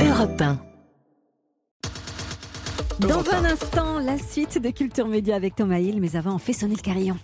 Europe 1. Dans un instant, la suite de Culture Média avec Thomas Hill, mais avant, on fait sonner le carillon.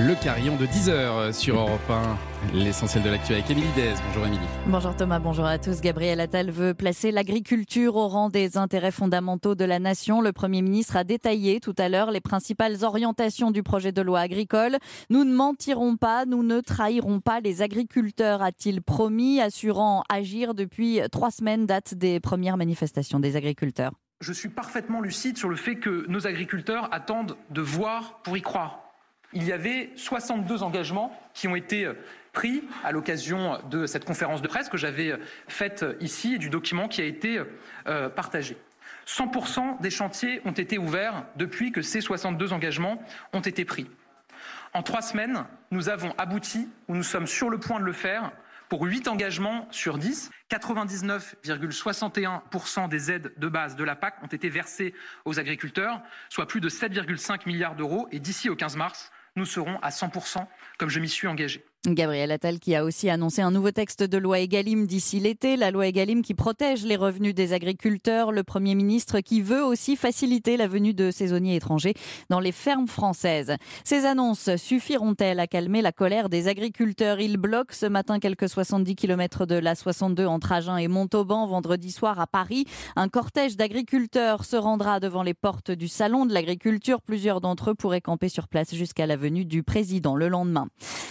Le carillon de 10h sur Europe 1. L'essentiel de l'actu avec Émilie Dez. Bonjour Émilie. Bonjour Thomas, bonjour à tous. Gabriel Attal veut placer l'agriculture au rang des intérêts fondamentaux de la nation. Le Premier ministre a détaillé tout à l'heure les principales orientations du projet de loi agricole. Nous ne mentirons pas, nous ne trahirons pas les agriculteurs, a-t-il promis, assurant agir depuis trois semaines, date des premières manifestations des agriculteurs. Je suis parfaitement lucide sur le fait que nos agriculteurs attendent de voir pour y croire il y avait 62 engagements qui ont été euh, pris à l'occasion de cette conférence de presse que j'avais euh, faite euh, ici et du document qui a été partagé. 100% des chantiers ont été ouverts depuis que ces 62 engagements ont été pris. En trois semaines, nous avons abouti, ou nous sommes sur le point de le faire, pour 8 engagements sur 10. 99,61% des aides de base de la PAC ont été versées aux agriculteurs, soit plus de 7,5 milliards d'euros. Et d'ici au 15 mars, nous serons à 100% comme je m'y suis engagé. Gabriel Attal qui a aussi annoncé un nouveau texte de loi Egalim d'ici l'été, la loi Egalim qui protège les revenus des agriculteurs, le Premier ministre qui veut aussi faciliter la venue de saisonniers étrangers dans les fermes françaises. Ces annonces suffiront-elles à calmer la colère des agriculteurs? Ils bloquent ce matin quelques 70 km de la 62 entre Agen et Montauban vendredi soir à Paris. Un cortège d'agriculteurs se rendra devant les portes du salon de l'agriculture. Plusieurs d'entre eux pourraient camper sur place jusqu'à la venue du président le lendemain.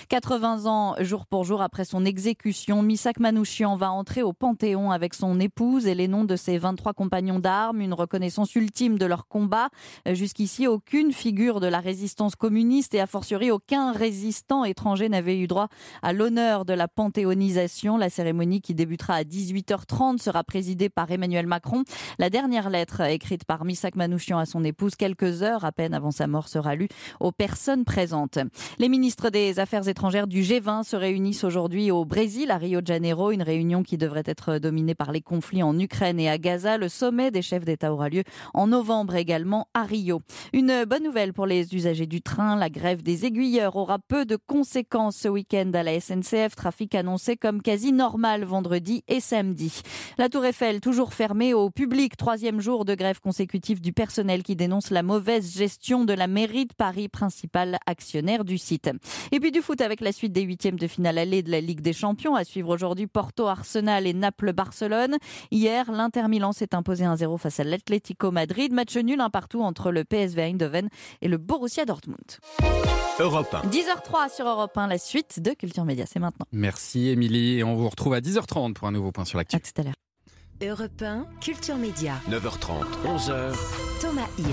80 jour pour jour après son exécution, Misak Manouchian va entrer au Panthéon avec son épouse et les noms de ses 23 compagnons d'armes, une reconnaissance ultime de leur combat. Jusqu'ici, aucune figure de la résistance communiste et a fortiori aucun résistant étranger n'avait eu droit à l'honneur de la panthéonisation. La cérémonie qui débutera à 18h30 sera présidée par Emmanuel Macron. La dernière lettre écrite par Misak Manouchian à son épouse quelques heures à peine avant sa mort sera lue aux personnes présentes. Les ministres des Affaires étrangères du G20 se réunissent aujourd'hui au Brésil, à Rio de Janeiro, une réunion qui devrait être dominée par les conflits en Ukraine et à Gaza. Le sommet des chefs d'État aura lieu en novembre également à Rio. Une bonne nouvelle pour les usagers du train, la grève des aiguilleurs aura peu de conséquences ce week-end à la SNCF, trafic annoncé comme quasi normal vendredi et samedi. La Tour Eiffel toujours fermée au public, troisième jour de grève consécutive du personnel qui dénonce la mauvaise gestion de la mairie de Paris, principal actionnaire du site. Et puis du foot avec la suite des huitièmes de finale allée de la Ligue des Champions. À suivre aujourd'hui Porto, Arsenal et Naples-Barcelone. Hier, l'Inter Milan s'est imposé 1-0 face à l'Atlético Madrid. Match nul un partout entre le PSV Eindhoven et le Borussia Dortmund. Europe 1. 10h03 sur Europe 1, la suite de Culture Média, c'est maintenant. Merci Émilie et on vous retrouve à 10h30 pour un nouveau point sur l'actu. À tout à l'heure. Europe 1, Culture Média. 9h30, 11h. Thomas Hill.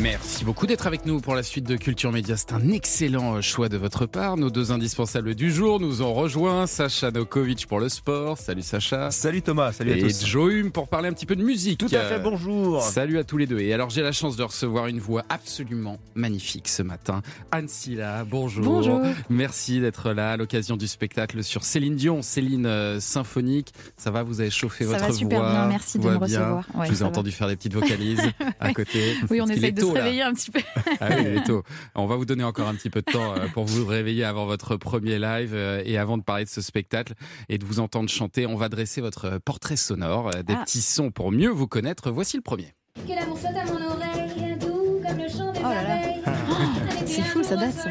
Merci beaucoup d'être avec nous pour la suite de Culture Média. C'est un excellent euh, choix de votre part. Nos deux indispensables du jour nous ont rejoints. Sacha Nokovic pour le sport. Salut Sacha. Salut Thomas, salut à et tous. Et Joe pour parler un petit peu de musique. Tout à fait, bonjour. Salut à tous les deux. Et alors j'ai la chance de recevoir une voix absolument magnifique ce matin. Anne Silla, bonjour. Bonjour. Merci d'être là à l'occasion du spectacle sur Céline Dion, Céline euh, symphonique. Ça va, vous avez chauffé ça votre va super voix. bien, merci de me recevoir. Ouais, Je vous ai entendu va. faire des petites vocalises à côté. Oui, on essaye de tôt, se réveiller là. un petit peu. Ah oui, il est tôt. On va vous donner encore un petit peu de temps euh, pour vous réveiller avant votre premier live euh, et avant de parler de ce spectacle et de vous entendre chanter. On va dresser votre portrait sonore, euh, des Ah. petits sons pour mieux vous connaître. Voici le premier. Que l'amour soit à mon oreille, doux comme le chant des Oh là là. C'est fou, ça date, ça.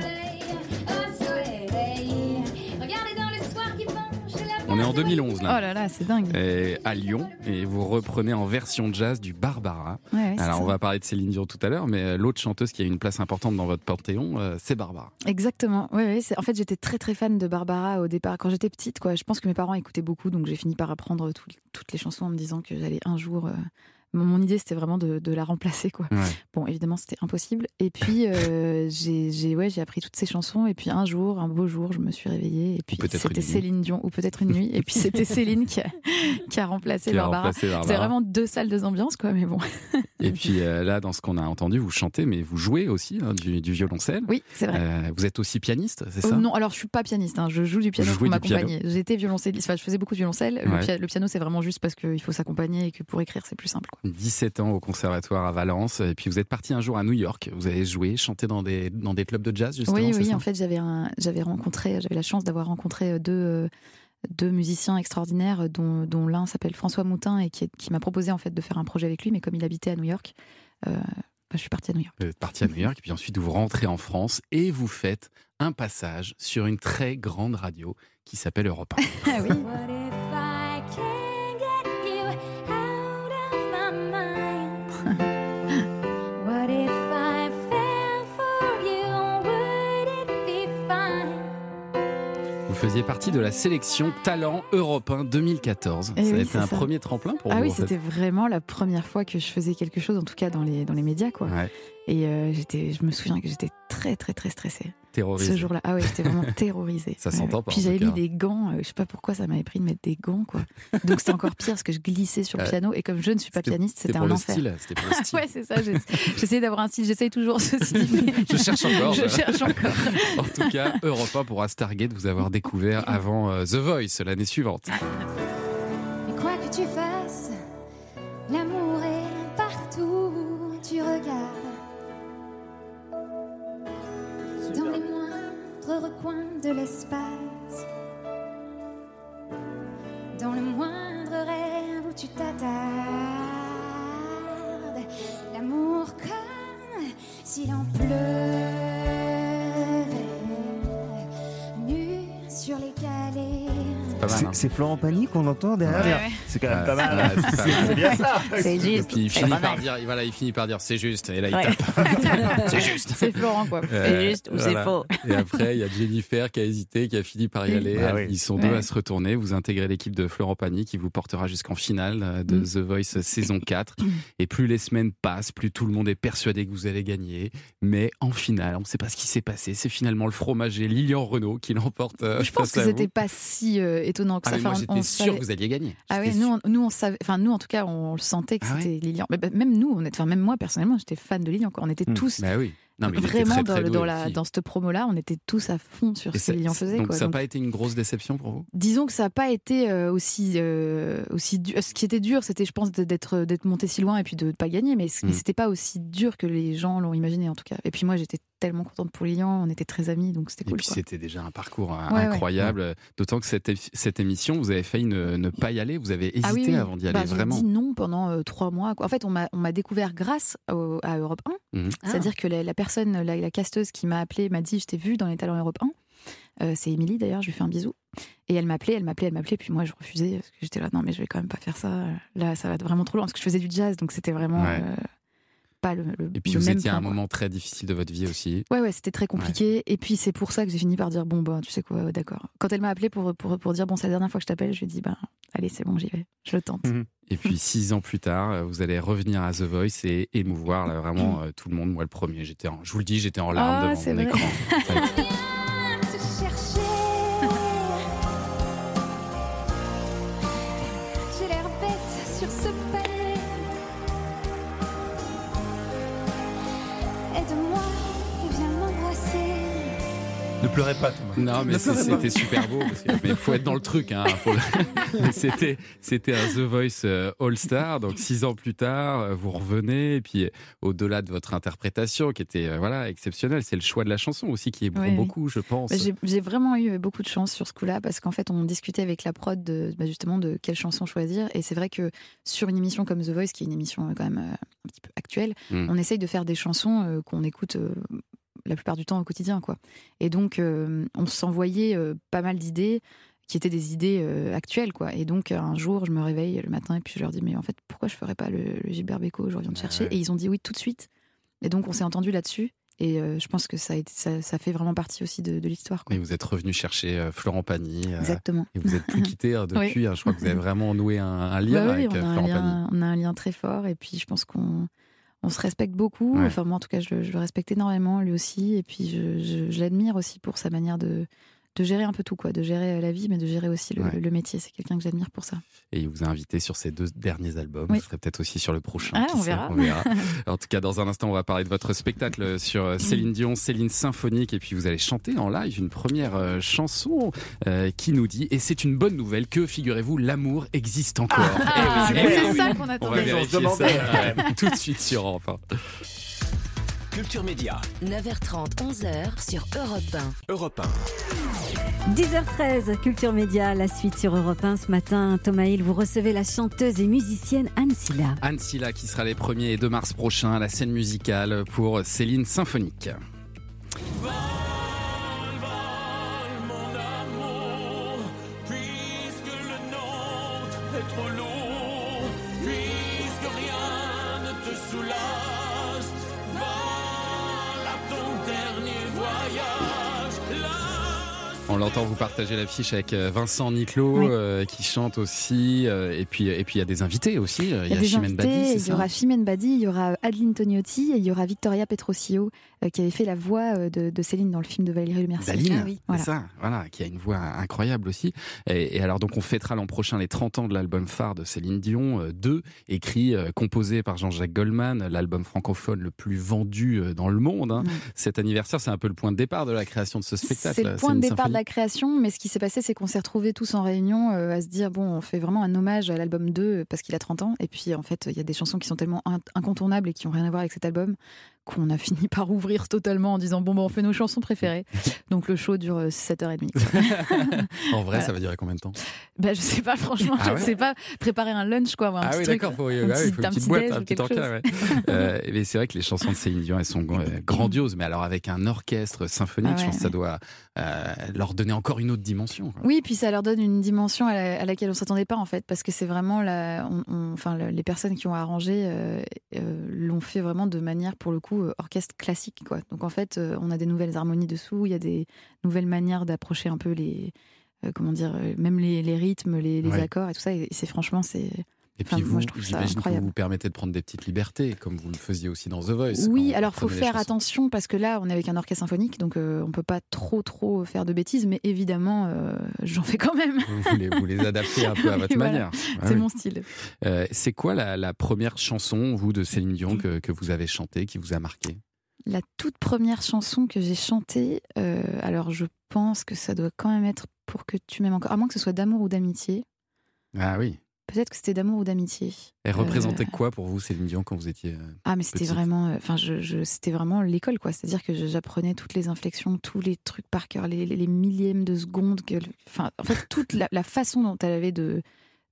On est en place 2011 Oh là. là là, c'est dingue. Et à Lyon et vous reprenez en version jazz du Barbara. Ouais, Alors on va parler de Céline Dion tout à l'heure, mais euh, l'autre chanteuse qui a une place importante dans votre panthéon, euh, c'est Barbara. Exactement. Oui, oui, en fait, j'étais très très fan de Barbara au départ quand j'étais petite. Quoi. Je pense que mes parents écoutaient beaucoup, donc j'ai fini par apprendre tout- toutes les chansons en me disant que j'allais un jour. euh, Mon idée, c'était vraiment de, de la remplacer. Quoi. Ouais. Bon, évidemment, c'était impossible. Et puis, euh, j'ai j'ai- ouais, j'ai appris toutes ces chansons. Et puis, un jour, un beau jour, je me suis réveillée. Et puis, c'était. Céline Dion, ou peut-être une nuit. Et puis, c'était Céline qui a, qui a remplacé Qui Barbara. C'est vraiment deux salles, deux ambiances, quoi. Mais bon. Et puis euh, là, dans ce qu'on a entendu, vous chantez, mais vous jouez aussi hein, du, du violoncelle. Oui, c'est vrai. Euh, vous êtes aussi pianiste, c'est ça? Non, alors je suis pas pianiste, hein, je joue du piano Vous pour m'accompagner. J'étais violoncelliste, enfin je faisais beaucoup de violoncelle. Ouais. le piano c'est vraiment juste parce qu'il faut s'accompagner et que pour écrire c'est plus simple. Quoi. 17 ans au conservatoire à Valence, et puis vous êtes parti un jour à New York. Vous avez joué, chanté dans des, dans des clubs de jazz, justement Oui, oui, ça en fait j'avais rencontré, j'avais la chance d'avoir rencontré euh, deux, euh, deux musiciens extraordinaires, dont, dont l'un s'appelle François Moutin et qui, qui m'a proposé en fait de faire un projet avec lui, mais comme il habitait à New York, euh, bah, je suis partie à New York. Vous êtes parti à New York, et puis ensuite vous rentrez en France et vous faites un passage sur une très grande radio qui s'appelle Europe 1. Ah oui. Faisiez partie de la sélection Talent Europe 1 2014. Eh ça a oui, été un ça. premier tremplin pour Ah vous. oui, en fait. c'était vraiment la première fois que je faisais quelque chose, en tout cas dans les, dans les médias. Quoi. Ouais, Et euh, j'étais, je me souviens que j'étais très, très, très stressée terrorisé. ce jour-là. Ah ouais, j'étais vraiment terrorisée. Ça s'entend ouais. pas, Puis j'avais mis des gants. euh, je sais pas pourquoi ça m'avait pris de mettre des gants. quoi. Donc c'était encore pire parce que je glissais sur le piano. Et comme je ne suis pas pianiste, c'était un le enfer. style. C'était pour le style. Ouais, c'est ça. J'essayais d'avoir un style. J'essaye toujours ce style. mais- Je cherche encore. Je cherche encore. En tout cas, Europe 1 pourra se targuer de vous avoir découvert avant euh, The Voice l'année suivante. Mais quoi que tu fasses, l'amour est partout tu regardes. Recoins de l'espace. Dans le moindre rêve où tu t'attardes. L'amour comme s'il en pleuvait. Pas mal, C'est hein. c'est Florent Pagny qu'on entend derrière. Ouais. C'est quand même pas mal. c'est bien ça. C'est Et juste. puis il finit par dire, voilà, il finit par dire c'est juste. Et là il Ouais. tape. C'est juste. C'est Florent, quoi. Ouais, C'est juste ou c'est faux. Et après, il y a Jennifer qui a hésité, qui a fini par y aller. Ah oui. Ils sont deux Ouais. à se retourner. Vous intégrez l'équipe de Florent Pagny qui vous portera jusqu'en finale euh, de Mm. The Voice saison 4. Et plus les semaines passent, plus tout le monde est persuadé que vous allez gagner. Mais en finale, on ne sait pas ce qui s'est passé. C'est finalement le fromager Lilian Renault qui l'emporte. euh, Je pense que c'était pas si euh, étonnant que Ah, ça. mais moi j'étais on sûr savait- que vous alliez gagner. Ah oui, nous, on, nous on savait, enfin nous en tout cas, on le sentait que Ah c'était Lilian. Mais, bah, même nous, on est, enfin même moi personnellement, j'étais fan de Lilian. quoi. On était Hmm. tous Bah oui. Non, mais vraiment très, dans, très la dans cette promo-là, on était tous à fond sur Et ce que Lilian faisait. Donc quoi. ça n'a pas été une grosse déception pour vous? disons que ça n'a pas été euh, aussi euh, aussi dur. Ce qui était dur, c'était, je pense, d'être d'être monté si loin et puis de ne pas gagner. Mais, mais Mm. c'était pas aussi dur que les gens l'ont imaginé en tout cas. Et puis moi, j'étais tellement contente pour Lilian. On était très amis, donc c'était Et cool. puis quoi. c'était déjà un parcours Ouais, ouais. incroyable. D'autant que cette, cette émission, vous avez failli ne, ne pas y aller. Vous avez hésité Ah oui, oui. avant d'y aller, Bah, j'ai vraiment. dit non pendant euh, trois mois. quoi. En fait, on m'a on m'a découvert grâce au- à Europe 1. Mhm. C'est-à-dire que la, la personne, la, la casteuse qui m'a appelé m'a dit Je t'ai vu dans les talents Europe 1. Euh, c'est Émilie d'ailleurs, je lui fais un bisou. Et elle m'appelait, elle m'appelait, elle m'appelait. Puis moi, je refusais parce que j'étais là, non, mais je vais quand même pas faire ça. Là, ça va être vraiment trop loin parce que je faisais du jazz, donc c'était vraiment Ouais. euh, pas le, le- Et puis le vous même étiez à un quoi. moment très difficile de votre vie aussi. Ouais, ouais, c'était très compliqué. Et puis c'est pour ça que j'ai fini par dire bon, bah, tu sais quoi, d'accord. Quand elle m'a appelé pour, pour, pour dire bon, c'est la dernière fois que je t'appelle, je lui ai dit bah, allez, c'est bon, j'y vais, je le tente. Mhm. Et puis six ans plus tard, euh, vous allez revenir à The Voice et émouvoir là, vraiment euh, tout le monde. Moi, le premier, j'étais, en- je vous le dis, j'étais en larmes Ah, devant mon vrai. écran. pleurez pas, Thomas. Non, mais c'était super beau. Parce que, mais il faut être dans le truc. Hein, le- c'était, c'était un The Voice euh, All Star. Donc six ans plus tard, euh, vous revenez. Et puis, euh, au-delà de votre interprétation, qui était voilà exceptionnelle, c'est le choix de la chanson aussi qui est oui. beaucoup, je pense. Bah, J'ai vraiment eu beaucoup de chance sur ce coup-là parce qu'en fait, on discutait avec la prod de, bah, justement de quelle chanson choisir. Et c'est vrai que sur une émission comme The Voice, qui est une émission quand même euh, un petit peu actuelle, Mm. on essaye de faire des chansons euh, qu'on écoute euh, la plupart du temps au quotidien. quoi. Et donc, euh, on s'envoyait euh, pas mal d'idées qui étaient des idées euh, actuelles. quoi. Et donc, un jour, je me réveille le matin et puis je leur dis Mais en fait, pourquoi je ferais pas le, le Gilbert Bécaud Je reviens te chercher? Et ils ont dit oui tout de suite. Et donc, on s'est entendu là-dessus. Et euh, je pense que ça, a été, ça, ça fait vraiment partie aussi de, de l'histoire. Et vous êtes revenu chercher euh, Florent Pagny. euh, Exactement. et vous êtes plus quitté hein, depuis. hein. je crois que vous avez vraiment noué un, un lien Bah oui, avec on, a un Florent Pagny. on a un lien très fort. Et puis, je pense qu'on on se respecte beaucoup. Ouais. Enfin, moi, en tout cas, je, le- je le respecte énormément, lui aussi. Et puis, je, je- je l'admire aussi pour sa manière de, de gérer un peu tout, quoi. De gérer euh, la vie, mais de gérer aussi le, Ouais. le métier. C'est quelqu'un que j'admire pour ça. Et il vous a invité sur ses deux derniers albums. Oui. Vous serez peut-être aussi sur le prochain. Ah, on sait, verra. on verra. en tout cas, dans un instant, on va parler de votre spectacle sur euh, Céline Dion, Céline Symphonique. Et puis, vous allez chanter en live une première euh, chanson euh, qui nous dit, et c'est une bonne nouvelle, que, figurez-vous, l'amour existe encore. Ah, Eh oui, mais eh c'est oui. ça qu'on On va attendait. vérifier On ça demandait. ouais, tout de suite sur 1. Culture Média, 9h30, 11h sur Europe 1. Europe 10h13, Culture Média, la suite sur Europe 1 ce matin. Thomas Hill, vous recevez la chanteuse et musicienne Anne Silla. Anne Silla qui sera les 1er et 2 mars prochains à la scène musicale pour Céline Symphonique. On l'entend vous partager l'affiche avec euh, Vincent Niclot Oui. euh, qui chante aussi euh, et puis et puis il y a des invités aussi. Il y a Chimène Badi, il y aura Chimène Badi, il y aura Adeline Togniotti et il y aura Victoria Petrosio euh, qui avait fait la voix de, de Céline dans le film de Valérie Lemercier. Daline, Ah oui. c'est Voilà. ça, voilà, qui a une voix incroyable aussi. Et, et alors donc on fêtera l'an prochain les 30 ans de l'album phare de Céline Dion, euh, 2, écrit, composé par Jean-Jacques Goldman, l'album francophone le plus vendu dans le monde. hein. Ouais. Cet anniversaire, c'est un peu le point de départ de la création de ce spectacle. C'est le point de départ de la Création, mais ce qui s'est passé, c'est qu'on s'est retrouvés tous en réunion euh, à se dire bon, on fait vraiment un hommage à l'album 2 euh, parce qu'il a 30 ans. Et puis en fait, il y a des chansons qui sont tellement in- incontournables et qui n'ont rien à voir avec cet album qu'on a fini par ouvrir totalement en disant bon, bah, on fait nos chansons préférées. Donc le show dure euh, 7h30. En vrai, Voilà. ça va durer combien de temps? Bah, je sais pas, franchement, Ah je ouais? sais pas. Préparer un lunch, quoi. un Ah petit oui, d'accord, faut, Un oui, petit- faut une un petite petit boîte, un petit encas. ouais. Euh, mais c'est vrai que les chansons de Céline Dion, elles sont euh, grandioses, mais alors avec un orchestre symphonique, Ah je pense que ça doit euh, leur donner encore une autre dimension. quoi. Oui, puis ça leur donne une dimension à, la- à laquelle on s'attendait pas en fait, parce que c'est vraiment la, on- on- enfin le- les personnes qui ont arrangé euh, euh, l'ont fait vraiment de manière pour le coup euh, orchestre classique quoi. Donc en fait, on a des nouvelles harmonies dessous, il y a des nouvelles manières d'approcher un peu les, comment dire, même les, les rythmes, les, les Ouais. accords et tout ça. Et c'est franchement c'est Et puis vous, moi, je trouve ça j'imagine que vous vous permettez de prendre des petites libertés, comme vous le faisiez aussi dans The Voice. Oui, alors faut faire attention parce que là, on est avec un orchestre symphonique, donc euh, on peut pas trop trop faire de bêtises, mais évidemment, euh, j'en fais quand même. Vous les, vous les adaptez un peu à votre Voilà. manière. Ah c'est oui. mon style. Euh, c'est quoi la, la première chanson, vous, de Céline Dion, que, que vous avez chantée, qui vous a marqué? La toute première chanson que j'ai chantée, euh, alors je pense que ça doit quand même être pour que tu m'aimes encore, à moins que ce soit d'amour ou d'amitié. Ah oui. Peut-être que c'était d'amour ou d'amitié. Elle représentait Euh, quoi pour vous, Céline Dion, quand vous étiez. euh, Ah, mais c'était vraiment, euh, enfin, je, je- c'était vraiment l'école, quoi. C'est-à-dire que j'apprenais toutes les inflexions, tous les trucs par cœur, les, les- les millièmes de seconde, enfin, en fait, toute la, la façon dont elle avait de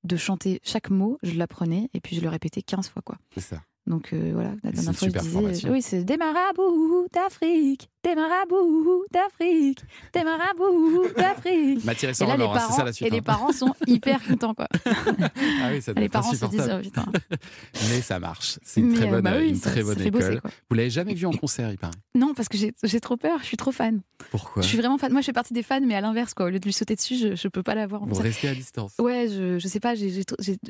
de chanter chaque mot, je l'apprenais et puis je le répétais 15 fois, quoi. C'est ça. Donc euh, voilà, la dernière fois je disais, oui, c'est des marabouts d'Afrique, des marabouts d'Afrique, des marabouts d'Afrique. Matière Et là, les parents, ça la suite. et les hein. parants sont hyper contents, quoi. Ah oui, ça doit les être parents se disent, oh, putain. Mais ça marche. C'est une Mais, très euh, bonne, bah oui, une ça- très ça bonne fait école. bosser. Vous l'avez jamais vu en concert, il paraît? Non, parce que j'ai trop peur, je suis trop fan. Pourquoi? Je suis vraiment fan. Moi, je fais partie des fans, mais à l'inverse, quoi. Au lieu de lui sauter dessus, je, je peux pas l'avoir Vous restez à distance. Ouais, je, je sais pas.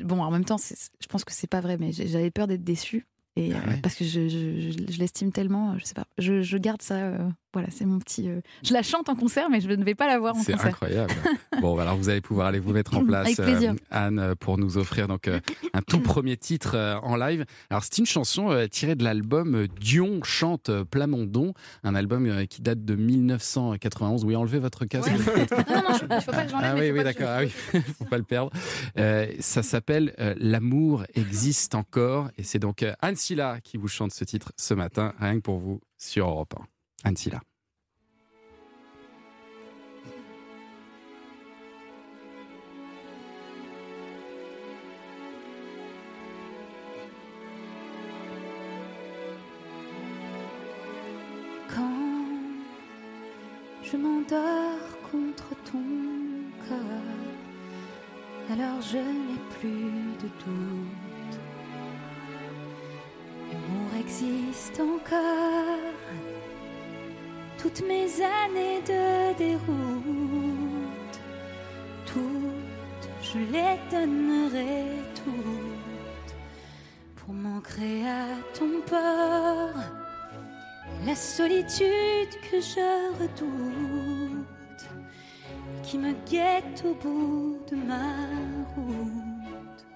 bon, en même temps, je pense que c'est pas vrai, mais j'avais peur d'être déçue. Et, Ah euh, ouais parce que je, je, je- je l'estime tellement, je sais pas. Je, je garde ça. Voilà, c'est mon petit. euh, je la chante en concert, mais je ne vais pas la voir en C'est concert. incroyable. bon, alors vous allez pouvoir aller vous mettre en place, Avec plaisir. euh, Anne, euh, pour nous offrir donc euh, un tout premier titre euh, en live. Alors c'est une chanson euh, tirée de l'album Dion chante Plamondon, un album euh, qui date de 1991. Oui, enlevez votre casque. Non, non, non, il faut pas que j'enlève. Ah mais oui, oui, d'accord. Ah oui, faut pas le perdre. Euh, ça s'appelle euh, L'amour existe encore. Et c'est donc euh, Anne Silla qui vous chante ce titre ce matin, rien que pour vous, sur Europe 1. Anne Silla. Quand je m'endors contre ton corps, alors je n'ai plus de doute. L'amour existe encore. Toutes mes années de déroute, toutes, je les donnerai toutes. Pour m'ancrer à ton port la solitude que je redoute, qui me guette au bout de ma route.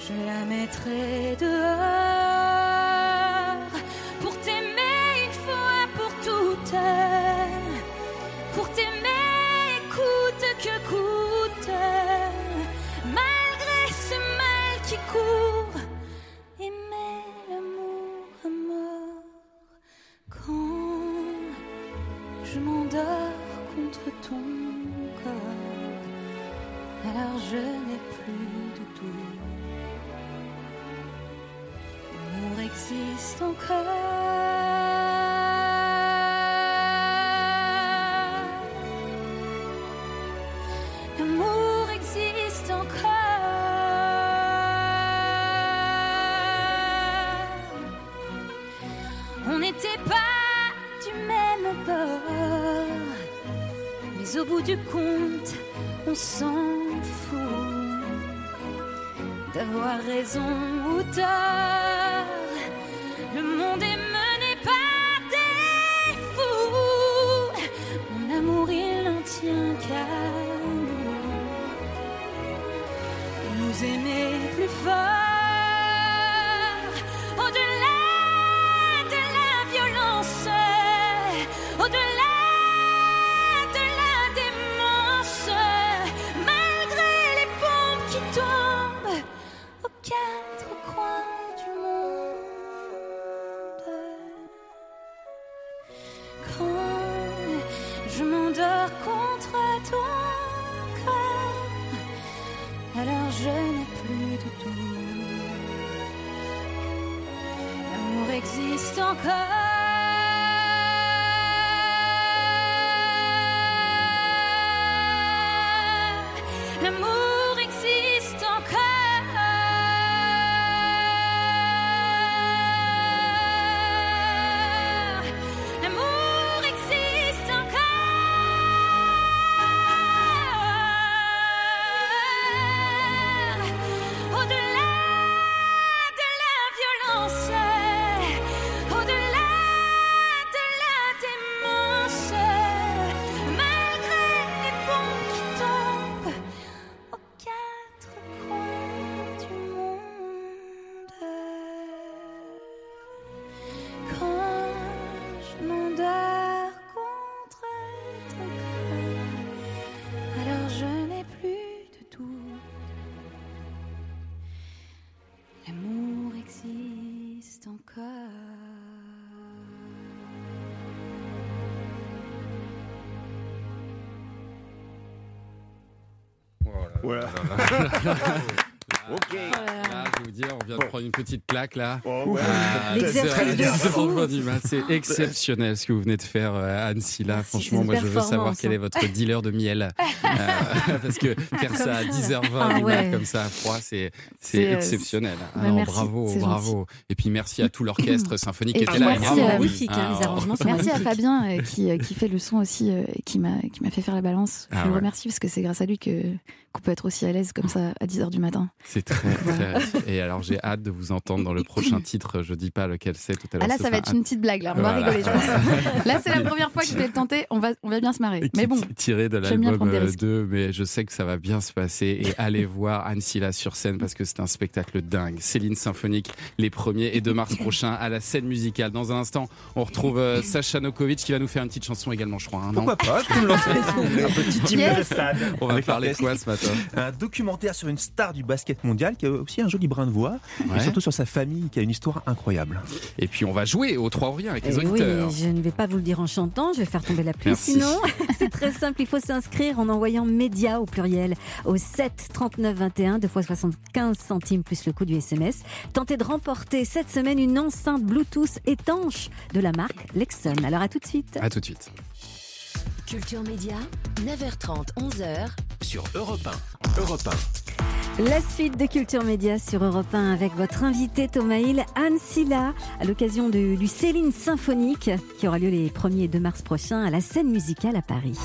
Je la mettrai dehors alors je n'ai plus de doute. L'amour existe encore. L'amour existe encore. Du compte, on s'en fout d'avoir raison ou tort. Je n'ai plus de doute. L'amour existe encore. L'amour Voilà. Ok. Là, je vais vous dire, on vient de prendre une petite claque là. Oh, ouais. Ah, L'exercice de 10 fou. heures du mat, C'est exceptionnel ce que vous venez de faire, euh, Anne Silla. Merci, Franchement, moi, je veux savoir quel est votre dealer de miel. Euh, parce que faire Comme ça à ça, 10h20 Ah du mat ouais. comme ça à froid, c'est euh, exceptionnel. bah, Alors, merci, bravo, bravo. Et puis merci à tout l'orchestre symphonique Et qui était là. merci, bravo. magnifique, hein, Ah, les arrangements sont Merci à magnifiques. Fabien qui, qui fait le son aussi et qui m'a qui m'a fait faire la balance. Je Ah le ouais. remercie parce que c'est grâce à lui que qu'on peut être aussi à l'aise comme ça à 10h du matin. C'est très, très. Et alors, j'ai hâte de vous entendre dans le prochain titre. Je dis pas lequel c'est tout à l'heure. Ah là ça va être une petite blague là, on va rigoler je pense. Là c'est la première fois que je vais le tenter, on va on va bien se marrer. Mais bon, tiré de l'album prendre des euh, risques. 2, mais je sais que ça va bien se passer. Et allez voir Anne Silla sur scène parce que c'est un spectacle dingue. Céline Symphonique, les premiers et 2 mars prochain à la scène musicale. Dans un instant, on retrouve euh, Sacha Nokovic qui va nous faire une petite chanson également, je crois. hein, non Pourquoi pas Tu peux me lancer un petit hymne Yes. de stade. on va parler de quoi ce matin? Un documentaire sur une star du basket mondial qui a aussi un joli brin de voix, Ouais. et surtout sur sa famille qui a une histoire incroyable. Et puis on va jouer au 3 rien avec les Eh oui, je ne vais pas vous le dire en chantant, je vais faire tomber la pluie. Merci. Sinon, c'est très simple, il faut s'inscrire en envoyant média au pluriel au 7 39 21, 2 fois 75 centimes plus le coût du SMS. Tentez de remporter cette semaine une enceinte Bluetooth étanche de la marque Lexon. Alors à tout de suite. À tout de suite. Culture Média, 9h30, 11h. Sur Europe 1. Europe 1. La suite de Culture Média sur Europe 1 avec votre invité Thomas Hill, Anne Silla, à l'occasion de- du Céline Symphonique qui aura lieu les 1er et 2 mars prochains à la scène musicale à Paris.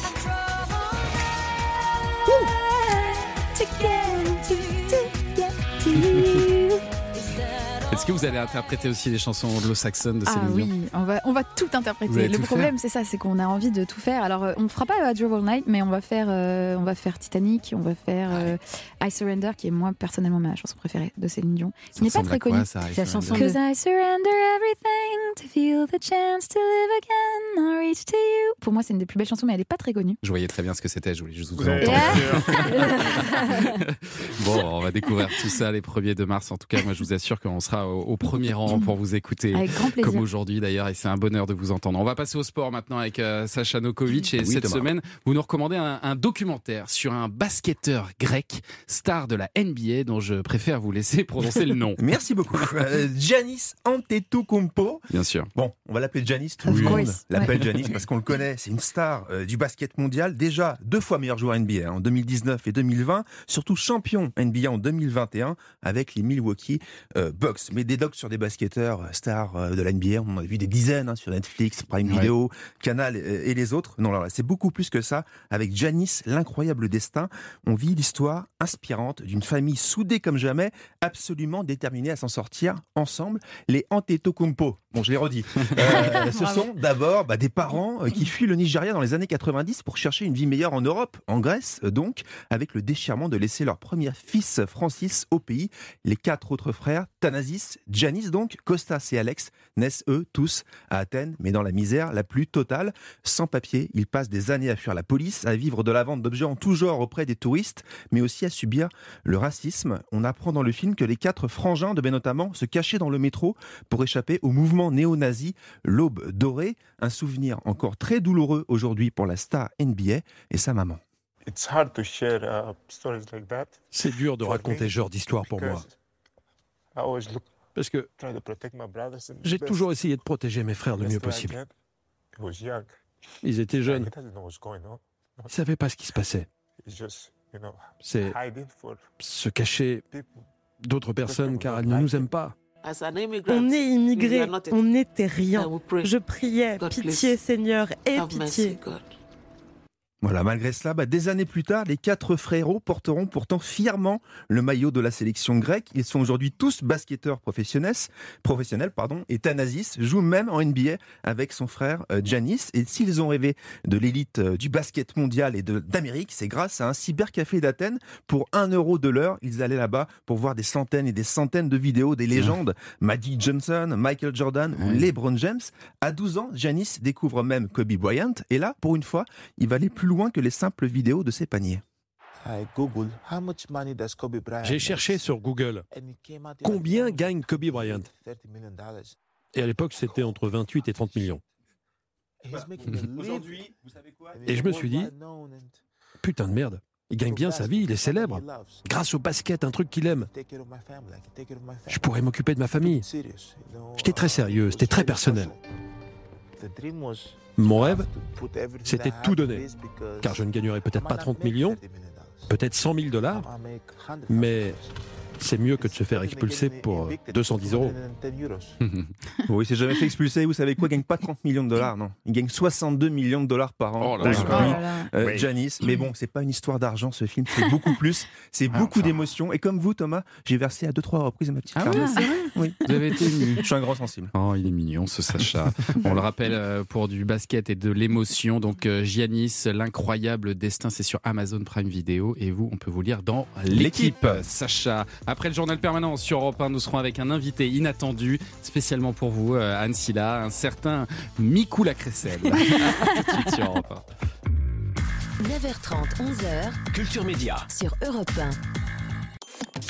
Est-ce que vous allez interpréter aussi les chansons anglo-saxonnes de Ah Céline Dion oui, on va, on va tout interpréter. Le tout problème, c'est ça, c'est qu'on a envie de tout faire. Alors, euh, on ne fera pas A All Night, mais on va faire, euh, on va faire Titanic, on va faire euh, I Surrender, qui est moi personnellement ma chanson préférée de Céline Dion, qui n'est pas très connue. C'est la chanson Surrender de- I surrender everything to feel the chance to live again. I reach to you. Pour moi, c'est une des plus belles chansons, mais elle n'est pas très connue. Je voyais très bien ce que c'était, je voulais juste vous, avez entendre. Bon, on va découvrir tout ça les 1er de mars. En tout cas, moi, je vous assure qu'on sera au, premier rang pour vous écouter. Avec grand plaisir. Comme aujourd'hui d'ailleurs, et c'est un bonheur de vous entendre. On va passer au sport maintenant avec euh, Sacha Nokovic. Et Oui, cette Thomas. semaine, vous nous recommandez un, un documentaire sur un basketteur grec, star de la NBA, dont je préfère vous laisser prononcer le nom. Merci beaucoup. Euh, Giannis Antetokounmpo. Bien sûr. Bon, on va l'appeler Giannis, tout Of le monde l'appelle Giannis parce qu'on le connaît, c'est une star euh, du basket mondial, déjà deux fois meilleur joueur NBA hein, en 2019 et 2020, surtout champion NBA en 2021 avec les Milwaukee euh, Bucks. Mais des docs sur des basketteurs euh, stars euh, de la NBA, on en a vu des dizaines hein, sur Netflix, Prime Ouais. Video, Canal euh, et les autres. Non, là, là, c'est beaucoup plus que ça. Avec Giannis, l'incroyable destin, on vit l'histoire inspirante d'une famille soudée comme jamais, absolument déterminée à s'en sortir ensemble. Les Antetokounmpo. Bon, je l'ai redit. Euh, ce sont d'abord bah, des parents euh, qui fuient le Nigeria dans les années 90 pour chercher une vie meilleure en Europe, en Grèce euh, donc, avec le déchirement de laisser leur premier fils Francis au pays. Les quatre autres frères, Thanasis, Janis donc, Costas et Alex, naissent eux tous à Athènes, mais dans la misère la plus totale. Sans papier, ils passent des années à fuir la police, à vivre de la vente d'objets en tout genre auprès des touristes, mais aussi à subir le racisme. On apprend dans le film que les quatre frangins devaient notamment se cacher dans le métro pour échapper au mouvement néo-nazi L'Aube dorée, un souvenir encore très douloureux aujourd'hui pour la star NBA et sa maman. It's hard to share uh, stories like that. C'est dur de raconter ce genre d'histoire pour moi. because I always look, Parce que j'ai toujours essayé de protéger mes frères le mieux possible. can. He was young. Ils étaient jeunes, ils ne savaient pas ce qui se passait. He's just, you know, C'est se cacher d'autres personnes car elles ne nous aiment pas. On est immigrés, on n'était rien. Je priais, pitié Seigneur, aie pitié. Voilà, malgré cela, bah, des années plus tard, les quatre frérots porteront pourtant fièrement le maillot de la sélection grecque. Ils sont aujourd'hui tous basketteurs professionnels, professionnels pardon, et Thanasis joue même en NBA avec son frère euh, Giannis. Et s'ils ont rêvé de l'élite euh, du basket mondial et d'Amérique, c'est grâce à un cybercafé d'Athènes. Pour un euro de l'heure, ils allaient là-bas pour voir des centaines et des centaines de vidéos des légendes, Magic Johnson, Michael Jordan ou. LeBron James. À 12 ans, Giannis découvre même Kobe Bryant. Et là, pour une fois, il va aller plus loin que les simples vidéos de ses paniers. J'ai cherché sur Google combien gagne Kobe Bryant? 30 million dollars. Et à l'époque, c'était entre 28 et 30 millions. Et je me suis dit, Putain de merde, il gagne bien sa vie, il est célèbre. Grâce au basket, un truc qu'il aime. Je pourrais m'occuper de ma famille. J'étais très sérieux, it c'était très personnel. Mon rêve, c'était tout donner. Car je ne gagnerais peut-être pas might 30 not make millions, 30 million dollars. peut-être 100 000 dollars, I make 100,000 mais. C'est mieux que de se faire It's expulser pour getting evicted 210 euros. 210 euros. Oui, c'est jamais fait expulser. Vous savez quoi? Il gagne pas 30 millions de dollars, non. Il gagne 62 millions de dollars par an. Oh là là. Lui, Oh là là. euh, Oui. Giannis. Mais bon, c'est pas une histoire d'argent, ce film. C'est beaucoup plus. C'est Ah, beaucoup enfin. d'émotions. Et comme vous, Thomas, j'ai versé à deux, trois reprises ma petite Ah ouais, c'est vrai? Oui. Vous avez été ému. Je suis un grand sensible. Oh, il est mignon ce Sacha. On le rappelle euh, pour du basket et de l'émotion. Donc euh, Giannis, l'incroyable destin, c'est sur Amazon Prime Video et vous, on peut vous lire dans l'équipe. Sacha. Après le journal permanent sur Europe 1, nous serons avec un invité inattendu, spécialement pour vous, euh, Anne Silla, un certain Mikou Lacressel. À tout de suite sur Europe 9h30, 11h Culture Média. sur Europe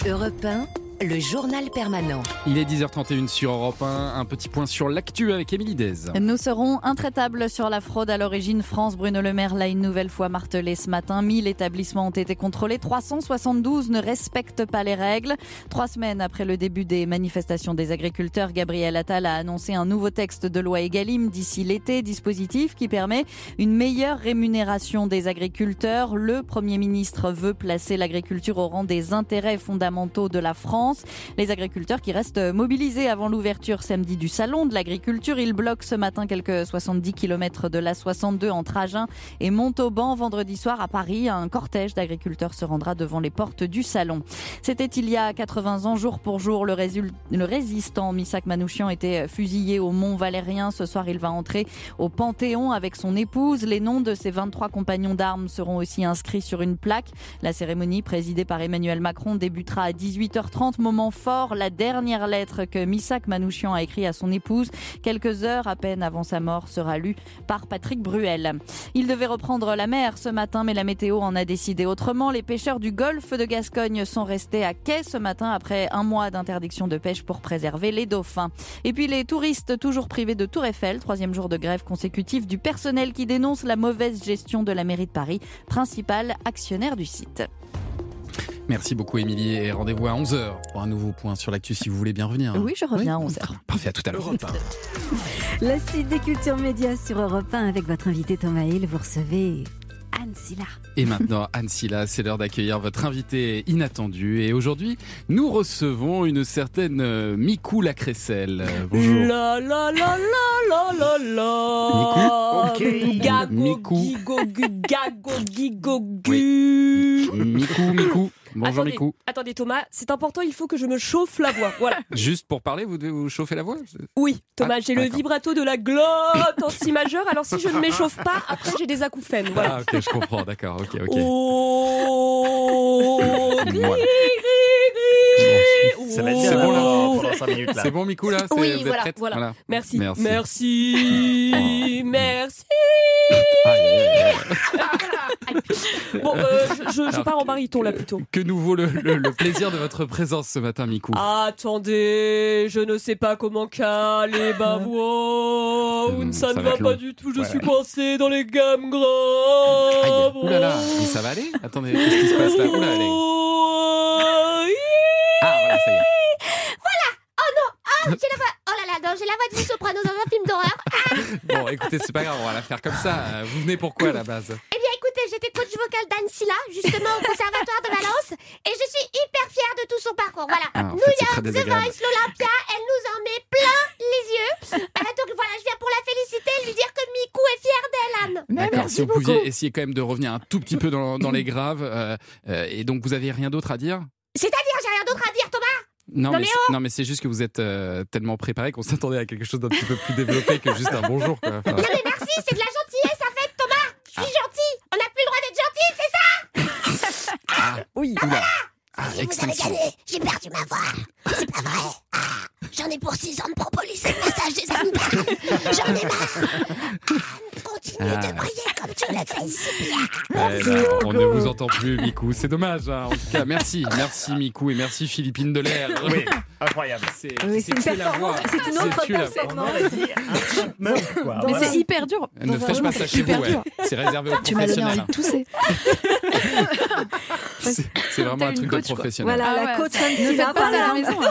1. Europe 1, le journal permanent. 1. Il est 10h31 sur Europe 1. Un petit point sur l'actu avec Émilie Dez. Nous serons intraitables sur la fraude à l'origine France. Bruno Le Maire l'a une nouvelle fois martelé ce matin. 1000 établissements ont été contrôlés. 372 ne respectent pas les règles. Trois semaines après le début des manifestations des agriculteurs, Gabriel Attal a annoncé un nouveau texte de loi Egalim d'ici l'été, dispositif qui permet une meilleure rémunération des agriculteurs. Le Premier ministre veut placer l'agriculture au rang des intérêts fondamentaux de la France. Les agriculteurs qui restent mobilisés avant l'ouverture samedi du salon de l'agriculture, ils bloquent ce matin quelques 70 km de la 62 entre Agen et Montauban. Vendredi soir à Paris, un cortège d'agriculteurs se rendra devant les portes du salon. C'était il y a 80 ans, jour pour jour, le, résistant Missak Manouchian était fusillé au Mont Valérien. Ce soir, il va entrer au Panthéon avec son épouse. Les noms de ses 23 compagnons d'armes seront aussi inscrits sur une plaque. La cérémonie, présidée par Emmanuel Macron, débutera à 18h30. Moment fort, la dernière lettre que Missak Manouchian a écrite à son épouse, quelques heures à peine avant sa mort, sera lue par Patrick Bruel. Il devait reprendre la mer ce matin, mais la météo en a décidé autrement. Les pêcheurs du golfe de Gascogne sont restés à quai ce matin après un mois d'interdiction de pêche pour préserver les dauphins. Et puis les touristes toujours privés de Tour Eiffel, troisième jour de grève consécutif du personnel qui dénonce la mauvaise gestion de la mairie de Paris, principal actionnaire du site. Merci beaucoup, Émilie. Et rendez-vous à 11h pour un nouveau point sur l'actu si vous voulez bien revenir. Oui, je reviens à 11h. Parfait, à tout à l'heure. La suite des cultures médias sur Europe 1 avec votre invité Thomas Hill. Vous recevez Anne Silla. Et maintenant, Anne Silla, c'est l'heure d'accueillir votre invité inattendu. Et aujourd'hui, nous recevons une certaine euh, Mikou Lacrécelle. Euh, Bonjour. La la la la la la la. Mikou. Gago, Mikou. gigo, gu, gago, gigo, gu. Mikou, Mikou. Bonjour attendez, Mikou. attendez Thomas, c'est important, il faut que je me chauffe la voix. Voilà. Juste pour parler, vous devez vous chauffer la voix Oui, Thomas, Ah, j'ai le vibrato de la glotte en si majeur, alors si je ne m'échauffe pas, après j'ai des acouphènes. Voilà. Ah, ok, je comprends, d'accord, ok, ok. Oh, gris, Voilà. gris, gris. C'est bon. C'est bon, Mikou, là Oui, vous êtes voilà, prête voilà. Merci. Merci. Merci. Merci. Bon, euh, je, je- je Alors, pars en baryton là plutôt. Que nous vaut le, le- le plaisir de votre présence ce matin, Mikou Attendez, je ne sais pas comment caler voix. Hmm, ça, ça ne va pas long. du tout, je Ouais. suis coincé dans les gammes graves. oulala, mais ça va aller Attendez, qu'est-ce qui se passe là allez. Ah, voilà, ça y est. Oh non Oh, j'ai la voix... Oh là là, non, j'ai la voix d'une soprano dans un film d'horreur. Bon, écoutez, c'est pas grave, on va la faire comme ça. Euh, Vous venez pourquoi à la base? Eh bien, écoutez, j'étais coach vocal d'Anne Silla, justement au Conservatoire de Valence, et je suis hyper fière de tout son parcours. Voilà. Ah, en New fait, c'est York, très The désagréable. Voice, l'Olympia, elle nous en met plein les yeux. Euh, donc voilà, je viens pour la féliciter et lui dire que Mikou est fière d'elle, Anne. D'accord, si vous pouviez essayer quand même de revenir un tout petit peu dans, dans les graves. euh, euh, et donc, vous avez rien d'autre à dire? C'est-à-dire, j'ai rien d'autre à dire, Thomas non, Non, mais, oh non, mais c'est juste que vous êtes euh, tellement préparé qu'on s'attendait à quelque chose d'un petit peu plus développé que juste un bonjour. Quoi. Enfin, Non mais merci, c'est de la gentillesse en fait, Thomas. Je suis gentil. On n'a plus le droit d'être gentil, c'est ça? Ah, oui. Ah, Vous avez extinction. gagné. J'ai perdu ma voix. C'est pas vrai. Ah, J'en ai pour 6 ans de propolis et de massage des amygdales. J'en ai marre. Anne, continue Ah. de briller comme tu le fais si bien. Ouais, bah, on ne vous entend plus, Mikou. C'est dommage. hein. En tout cas, merci. Merci, Mikou. Et merci, Philippine de l'air. Oui, incroyable. C'est une tuer la voix. performance. C'est une autre tuer la voix. performance. Quoi, Mais voilà. c'est hyper dur. Ne faites pas ça chez vous. ouais. dur. C'est réservé aux Tu m'as donné envie professionnels. de tousser. C'est c'est vraiment T'as un une truc de coach, quoi. Voilà, Ah la ouais, par la exemple.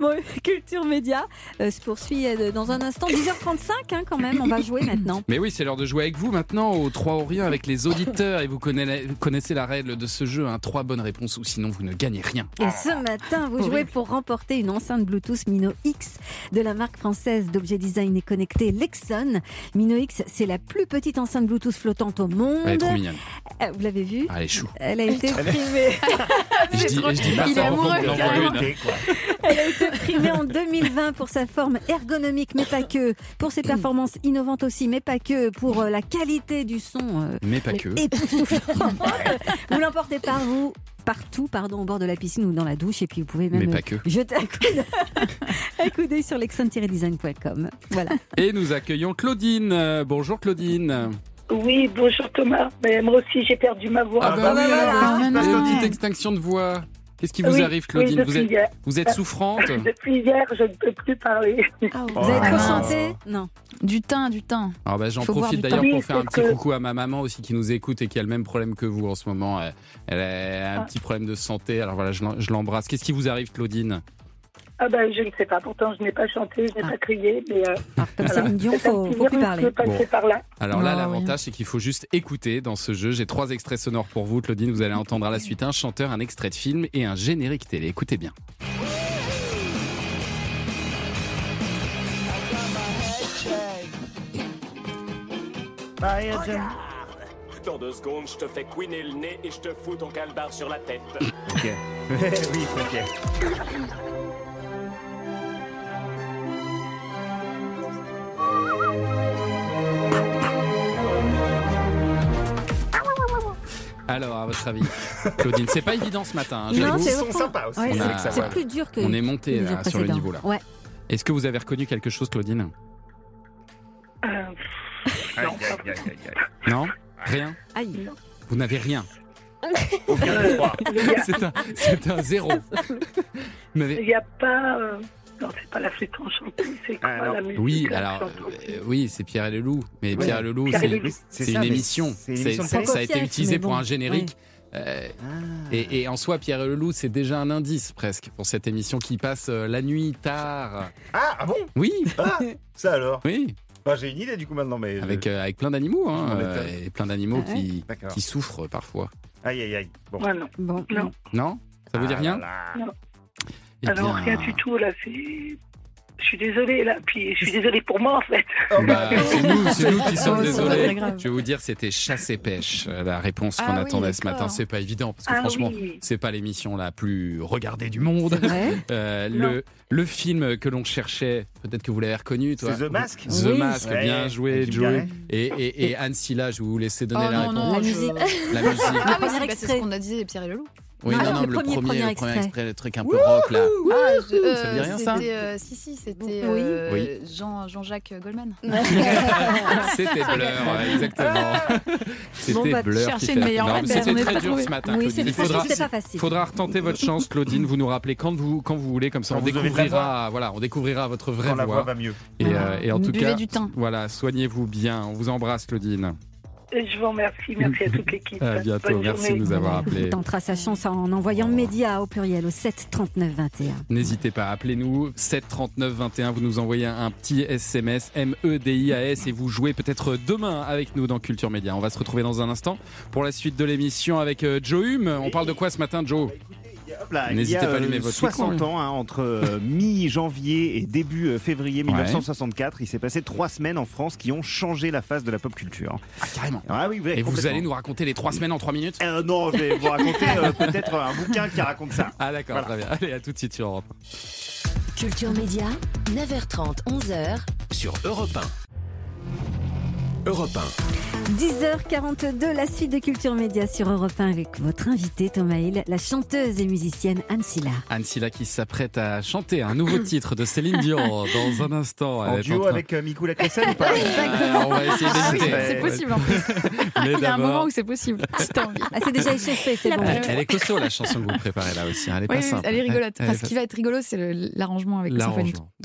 bon, Culture Média euh, se poursuit euh, dans un instant. 10h35 hein, quand même, on va jouer maintenant. Mais oui, c'est l'heure de jouer avec vous maintenant au 3 ou rien avec les auditeurs. Et vous connaissez, la règle de ce jeu. Hein, trois bonnes réponses ou sinon vous ne gagnez rien. Et ce matin, vous jouez pour remporter une enceinte Bluetooth Mino X de la marque française d'objets design et connectés Lexon. Mino X, c'est la plus petite enceinte Bluetooth flottante au monde. Elle est trop mignonne. Euh, Vous l'avez vue Ah, elle est chou. Elle a été primée. Je dis, je dis pas Il ça est amoureux. Elle a été primée en 2020 pour sa forme ergonomique, mais pas que. Pour ses performances innovantes aussi, mais pas que. Pour euh, la qualité du son. euh, Mais pas que. vous l'emportez par vous. Partout, pardon, au bord de la piscine ou dans la douche, et puis vous pouvez même Mais pas que. jeter un coup d'œil- un coup d'œil sur lexon-design.com. Voilà. Et nous accueillons Claudine. Euh, Bonjour Claudine. Oui, bonjour Thomas. Mais moi aussi, j'ai perdu ma voix. Ah bah oui, alors, Ah, parce que non. petite extinction de voix. Qu'est-ce qui vous Oui, arrive oui, Claudine depuis vous, êtes, hier. vous êtes souffrante Depuis hier, je ne peux plus parler. Vous avez trop chanté Non. Du teint, du teint. Alors bah, j'en profite d'ailleurs pour Oui, faire un petit que- coucou à ma maman aussi qui nous écoute et qui a le même problème que vous en ce moment. Elle, a un Ah. petit problème de santé. Alors voilà, je l'embrasse. Qu'est-ce qui vous arrive Claudine? Ah ben, je ne sais pas. Pourtant, je n'ai pas chanté, je n'ai pas crié, mais euh, Comme voilà. Céline Dion, faut, faut plus parler. Bon. par là. Alors là, Ah, l'avantage, c'est qu'il faut juste écouter dans ce jeu. J'ai trois extraits sonores pour vous, Claudine. Vous allez entendre à la suite un chanteur, un extrait de film et un générique télé. Écoutez bien. Dans deux secondes, je te fais couiner le nez et je te fous ton calbar sur la tête. Ok. oui, ok. Alors, à votre avis, Claudine, c'est pas évident ce matin. hein, Non, c'est sympas aussi, Ouais, c'est- plus dur que. On est monté là, sur le niveau là. Ouais. Est-ce que vous avez reconnu quelque chose, Claudine Euh, Aïe, aïe, aïe, aïe, aïe. Non Rien Aïe. Vous n'avez rien Aucun des trois. a- C'est un, zéro. Il n'y a pas. euh, Non, c'est pas la flûte enchantée, c'est quoi Ah, la musique Oui, la alors, euh, oui, c'est Pierre et le Loup. Mais Ouais. Pierre et le Loup, c'est une émission. Ça, a été utilisé pour un générique. Euh, et, et en soi, Pierre et le Loup, c'est déjà un indice presque pour cette émission qui passe euh, la nuit tard. Ah, ah bon? Oui, Ah, ça alors? Oui, Ah, J'ai une idée du coup maintenant, mais. avec, euh, avec plein d'animaux, hein, euh, et plein d'animaux Ah qui, qui souffrent parfois. Aïe, aïe, aïe. Bon. Ouais, non. Bon. Non. Non? Ça vous dit rien? là là. Non. Eh Alors, bien, rien du tout, là, c'est. Je suis désolée, là. Puis, je suis désolée pour moi, en fait. bah, c'est nous, c'est nous qui sommes Oh, pas désolés. Je vais vous dire, c'était chasse et pêche, euh, la réponse qu'on Ah oui, attendait ce matin. C'est pas évident parce que Ah franchement, oui. c'est pas l'émission la plus regardée du monde. Euh, le, le film que l'on cherchait, peut-être que vous l'avez reconnu, toi. C'est The Mask The Oui. Mask, Ouais, bien joué, Joey. Et, et, et Anne Silla, je vais vous laisser donner Oh la non, réponse. non, La musique. La musique. Ah oui, c'est ce qu'on a dit, Pierre et le loup. Oui, Non, non, non, le le premier, premier, premier le premier extrait. extrait, le truc un peu rock là. Ah, je- euh, Ça vous dit rien, ça c'était, euh, Si, si, c'était euh, Oui. Jean, Jean-Jacques Goldman. C'était Blur, exactement. C'était Bon, bah, Blur qui chercher fait une meilleure C'était très dur ce matin, Oui, Il faudra, pas facile. faudra retenter votre chance, Claudine. Vous nous rappelez quand vous, quand vous voulez, comme ça Quand on découvrira, voilà, on découvrira votre vraie Quand la voix voix. va mieux. Et, euh, et en tout Buvez cas, du thym. voilà, soignez-vous bien. On vous embrasse, Claudine. Je vous remercie. Merci à toute l'équipe. À bientôt. Bonne Merci journée. de nous avoir appelés. Tentera sa chance en envoyant média au pluriel au 7 39 21. N'hésitez pas, appelez-nous 7 39 21. Vous nous envoyez un petit SMS M-E-D-I-A-S et vous jouez peut-être demain avec nous dans Culture Média. On va se retrouver dans un instant pour la suite de l'émission avec euh, Joe Hume. On parle de quoi ce matin, Joe? N'hésitez a pas à allumer euh, votre 60 micro, ans, hein, entre euh, mi-janvier et début euh, février 1964, il s'est passé trois semaines en France qui ont changé la face de la pop culture. Ah, carrément. Ah oui, Et vous allez nous raconter les trois semaines en trois minutes? Euh, non, je vais vous raconter euh, peut-être un bouquin qui raconte ça. Ah d'accord, Voilà. très bien. Allez, à tout de suite sur Europe. Culture Média, 9h30, 11h. Sur Europe 1. Europe 10h42, la suite de Culture Média sur Europe 1 avec votre invité Thomas Hill, la chanteuse et musicienne Anne Silla. Anne Silla qui s'apprête à chanter un nouveau titre de Céline Dion dans un instant. En duo train- avec euh, Mikou Lacressel ou pas Ah, on va essayer Ah oui, d'hésiter. c'est possible en plus. Il y a un moment où c'est possible. Envie. Ah, c'est déjà échauffé, c'est bon. Elle, elle est costaud la chanson que vous préparez là aussi. hein. Elle est Oui, pas simple. elle est rigolote. Enfin, ce qui va être rigolo, c'est l'arrangement avec le.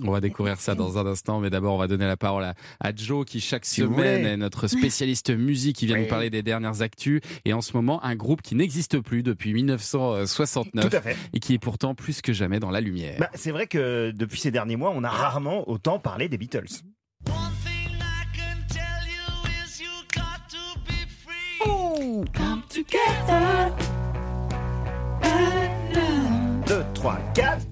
On va découvrir ça dans un instant, mais d'abord on va donner la parole à, à Joe qui chaque Si semaine. Est notre spécialiste musique qui vient Oui. nous parler des dernières actus et en ce moment un groupe qui n'existe plus depuis 1969 Tout à fait. et qui est pourtant plus que jamais dans la lumière. Bah, c'est vrai que depuis ces derniers mois, on a rarement autant parlé des Beatles. Come together. 2, 3, 4.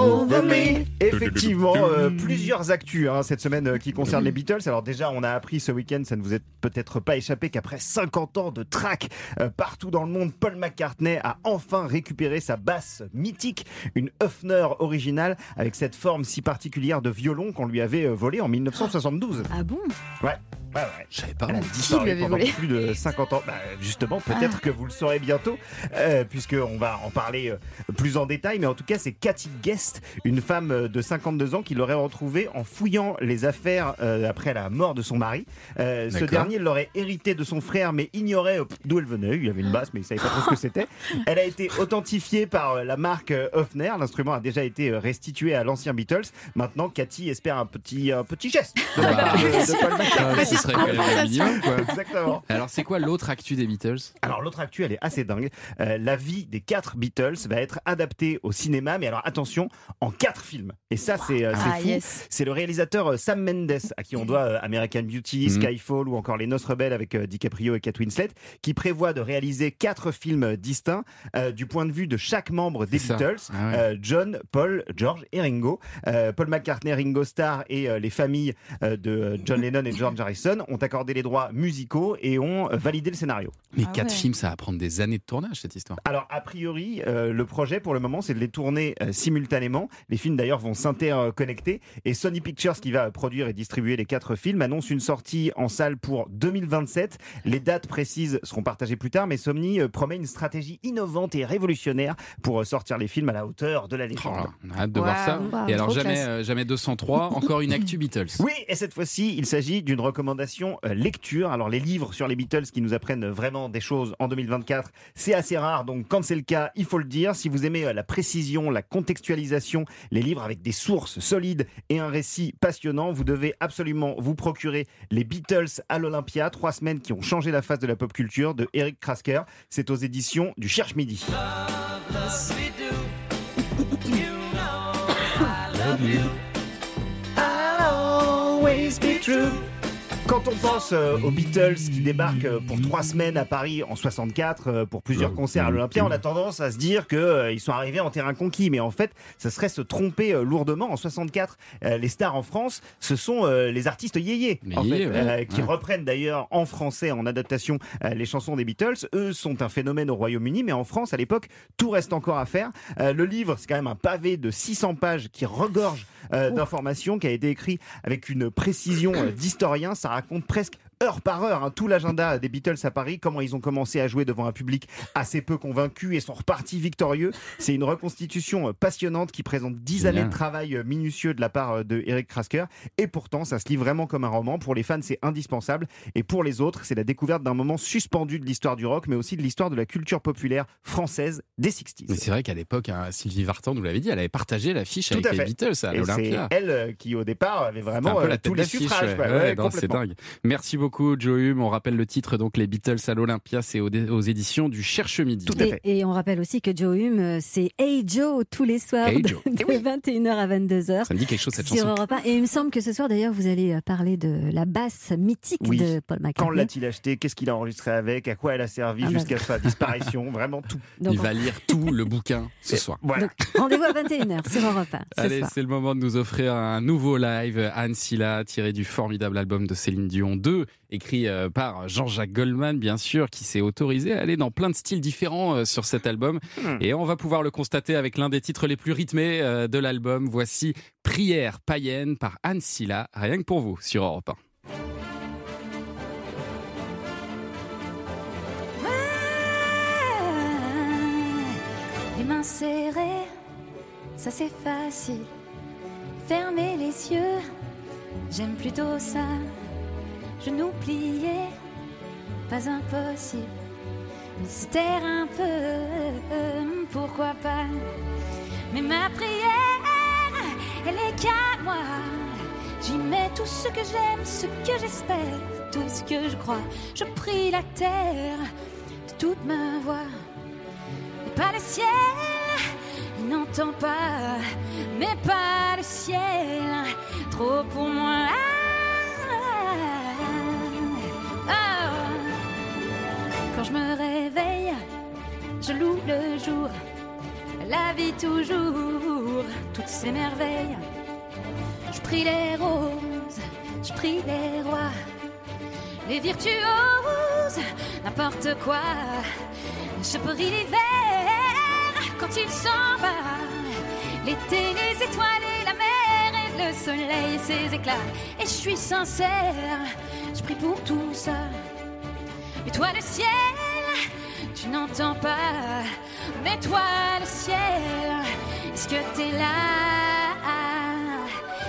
Over me. Effectivement, euh, plusieurs actus hein, cette semaine euh, qui concernent les Beatles. Alors déjà, on a appris ce week-end, ça ne vous est peut-être pas échappé, qu'après 50 ans de track euh, partout dans le monde, Paul McCartney a enfin récupéré sa basse mythique, une Hofner originale avec cette forme si particulière de violon qu'on lui avait euh, volée en 1972. Ah bon? Ouais. Ouais, ouais. Je savais pas. Elle a disparu pendant volé plus de 50 ans. Bah, justement, peut-être que vous le saurez bientôt, euh, puisqu'on va en parler euh, plus en détail. Mais en tout cas, c'est Cathy Guest, une femme euh, de 52 ans, qui l'aurait retrouvée en fouillant les affaires euh, après la mort de son mari. Euh, ce dernier l'aurait hérité de son frère, mais ignorait d'où elle venait. Il avait une basse, mais il savait pas trop ce que c'était. Elle a été authentifiée par euh, la marque Hofner. L'instrument a déjà été restitué à l'ancien Beatles. Maintenant, Cathy espère un petit, un petit geste de la Bah, part de, de Ah, ce serait quand même un minimum, quoi. Exactement. Alors c'est quoi l'autre actu des Beatles? Alors l'autre actu, elle est assez dingue. Euh, la vie des quatre Beatles va être adaptée au cinéma, mais alors attention, en quatre films. Et ça, c'est euh, Ah, fou. yes. C'est le réalisateur euh, Sam Mendes, à qui on doit euh, American Beauty, Mhm. Skyfall ou encore Les Noces Rebelles avec euh, DiCaprio et Kate Winslet, qui prévoit de réaliser quatre films distincts euh, du point de vue de chaque membre des. Beatles. Ah ouais. Euh, John, Paul, George et Ringo. Euh, Paul McCartney, Ringo Starr et euh, les familles euh, de John Lennon et George Harrison ont accordé les droits musicaux et ont euh, validé le scénario. Mais Ah quatre ouais. films, ça va prendre des années de tournage cette histoire. Alors, a priori, euh, le projet pour le moment, c'est de les tourner euh, simultanément. Les films d'ailleurs vont synthé connecté. Et Sony Pictures, qui va produire et distribuer les quatre films, annonce une sortie en salle pour 2027. Les dates précises seront partagées plus tard, mais Sony euh, promet une stratégie innovante et révolutionnaire pour euh, sortir les films à la hauteur de la légende. On a hâte de voir ça. Et alors, jamais, euh, jamais 203, encore une actu Beatles. Oui, et cette fois-ci, il s'agit d'une recommandation euh, lecture. Alors, les livres sur les Beatles qui nous apprennent vraiment des choses en 2024, c'est assez rare. Donc, quand c'est le cas, il faut le dire. Si vous aimez euh, la précision, la contextualisation, les livres avec des sources solides et un récit passionnant, vous devez absolument vous procurer les Beatles à l'Olympia. Trois semaines qui ont changé la face de la pop culture de Eric Krasker. C'est aux éditions du Cherche Midi. Quand on pense euh, aux Beatles qui débarquent euh, pour trois semaines à Paris en 64 euh, pour plusieurs concerts à l'Olympia, on a tendance à se dire qu'ils sont arrivés en terrain conquis. Mais en fait, ça serait se tromper lourdement. En 64, euh, les stars en France, ce sont les artistes yéyés, en yéyés, fait, ouais. qui Ouais. reprennent d'ailleurs en français, en adaptation, les chansons des Beatles. Eux sont un phénomène au Royaume-Uni, mais en France, à l'époque, tout reste encore à faire. Le livre, c'est quand même un pavé de 600 pages qui regorge d'informations, qui a été écrit avec une précision d'historien. Ça raconte presque heure par heure hein, tout l'agenda des Beatles à Paris, comment ils ont commencé à jouer devant un public assez peu convaincu et sont repartis victorieux. C'est une reconstitution euh, passionnante qui présente 10 Génial. années de travail euh, minutieux de la part euh, de Eric Krasker. Et pourtant, ça se lit vraiment comme un roman. Pour les fans, c'est indispensable. Et pour les autres, c'est la découverte d'un moment suspendu de l'histoire du rock, mais aussi de l'histoire de la culture populaire française des 60s. Mais c'est vrai qu'à l'époque, hein, Sylvie Vartan nous l'avait dit, elle avait partagé l'affiche Tout avec à les. Beatles à Et c'est l'Olympia. elle qui, au départ, avait vraiment euh, tous les suffrages. ouais. quoi. Ouais, Ouais, non, c'est dingue. Merci beaucoup, Joe Hume. On rappelle le titre, donc, les Beatles à l'Olympia, c'est aux, aux éditions du Cherche Midi. Et, et on rappelle aussi que Joe Hume, euh, c'est Hey Joe tous les soirs Hey de, Joe. de 21h à 22h. Ça me dit quelque chose, cette sur chanson. Europe 1. Et il me semble que ce soir, d'ailleurs, vous allez euh, parler de la basse mythique Oui. de Paul Quand McCartney. l'a-t-il acheté? Qu'est-ce qu'il a enregistré avec? À quoi elle a servi Ah bah. jusqu'à sa disparition? Vraiment tout. Donc, Il va lire tout le bouquin ce soir. Voilà. Donc, rendez-vous à 21h sur Europe 1. ce Allez, c'est le moment de nous offrir un nouveau live. Anne Silla, tiré du formidable album de Céline Dion 2, écrit euh, par Jean-Jacques Goldman, bien sûr, qui s'est autorisé à aller dans plein de styles différents euh, sur cet album. Hmm. Et on va pouvoir le constater avec l'un des titres les plus rythmés euh, de l'album. Voici Prière païenne par Anne Silla, rien que pour vous, sur Europe 1. Les mains serrées, ça c'est facile. Fermer les yeux, j'aime plutôt ça. Genoux pliés, pas impossible. Mais taire un peu, pourquoi pas. Mais ma prière, elle est qu'à moi. J'y mets tout ce que j'aime, ce que j'espère, tout ce que je crois. Je prie la terre de toute ma voix. Et pas le ciel, il n'entend pas, mais pas le ciel, trop pour moi. Je me réveille, je loue le jour, la vie toujours, toutes ces merveilles. Je prie les roses, je prie les rois, les virtuoses, n'importe quoi. Je prie l'hiver quand il s'en va, l'été, les étoiles et la mer et le soleil et ses éclats. Et je suis sincère, je prie pour tout ça. Et toi le ciel, tu n'entends pas, mais toi le ciel, est-ce que t'es là?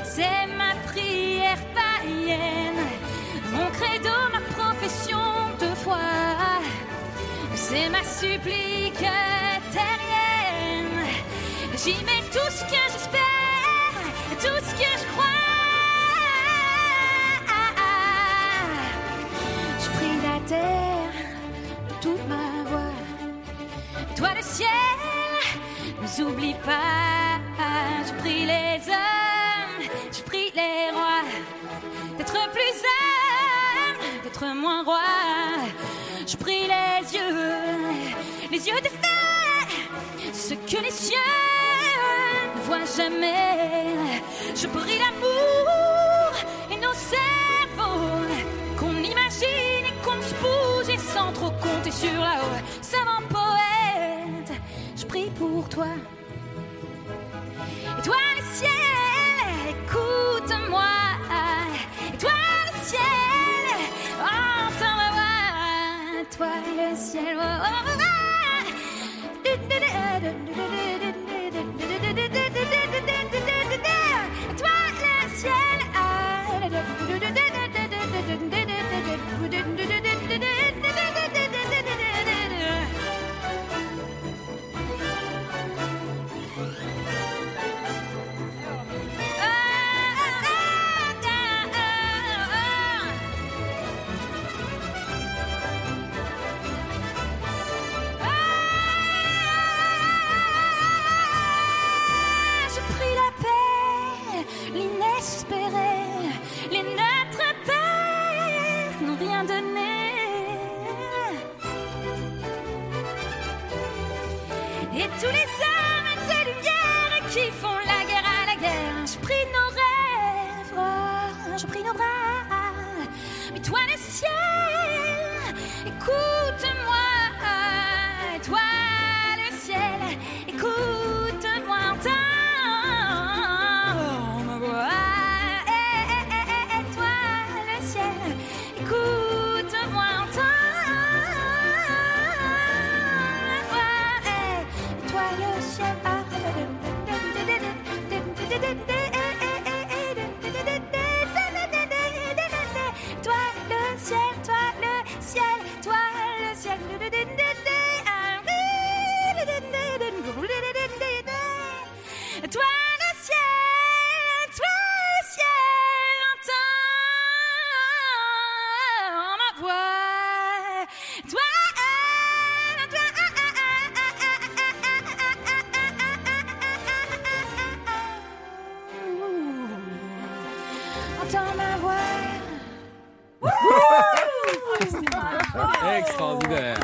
C'est ma prière païenne, mon credo, ma profession de foi. C'est ma supplique terrienne. J'y mets tout ce que j'espère, Toi le ciel, nous oublie pas. Je prie les hommes, je prie les rois. D'être plus homme, d'être moins roi. Je prie les yeux, les yeux de feu, ce que les cieux ne voient jamais. Je prie l'amour et nos cerveaux, qu'on imagine et qu'on se bouge et sans trop compter sur la haut. Savant poète, pour toi. Et toi le ciel, écoute-moi. Toi le ciel, entends ma toi le ciel, oh, oh, Extraordinaire.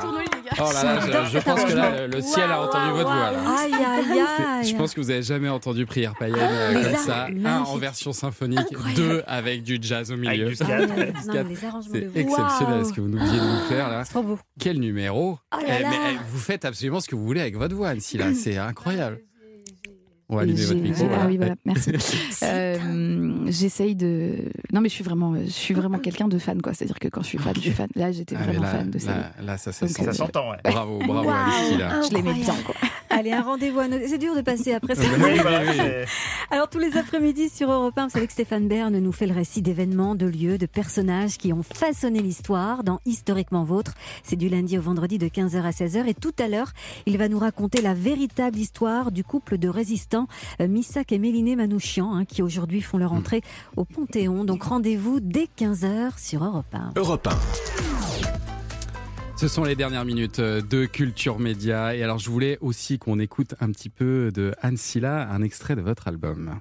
Oh là là, je, je pense que là, le ciel a entendu votre voix. là. Aïe, aïe, aïe. Je pense que vous avez jamais entendu prière païenne euh, Les comme ça. Un en version symphonique, deux avec du jazz au milieu. du jazz, ouais. Non, mais les arrangements de C'est voix. exceptionnel ce que vous nous venez de nous faire là. C'est trop beau. Quel numéro Oh là Eh, là. mais, eh, Vous faites absolument ce que vous voulez avec votre voix, Annecy, là. C'est incroyable. Votre micro. Ah oui, voilà, merci. Euh, J'essaye de. Non, mais je suis vraiment, je suis vraiment quelqu'un de fan, quoi. C'est-à-dire que quand je suis fan, je suis fan. Là, j'étais Ah, vraiment là, fan de ça. là, là, ça, euh, s'entend, ouais. Bravo, bravo. Annecy, là. Je l'aimais bien, quoi. Allez, un rendez-vous à noter. C'est dur de passer après ça. Oui, Alors tous les après-midi sur Europe 1, vous savez que Stéphane Bern nous fait le récit d'événements, de lieux, de personnages qui ont façonné l'histoire dans Historiquement Vôtre. C'est du lundi au vendredi de 15h à 16h et tout à l'heure, il va nous raconter la véritable histoire du couple de résistants euh, Missak et Méliné Manouchian hein, qui aujourd'hui font leur entrée au Panthéon. Donc rendez-vous dès 15h sur Europe 1. Europe 1. Ce sont les dernières minutes euh, de Culture Média. Et alors, je voulais aussi qu'on écoute un petit peu de Anne Silla, un extrait de votre album.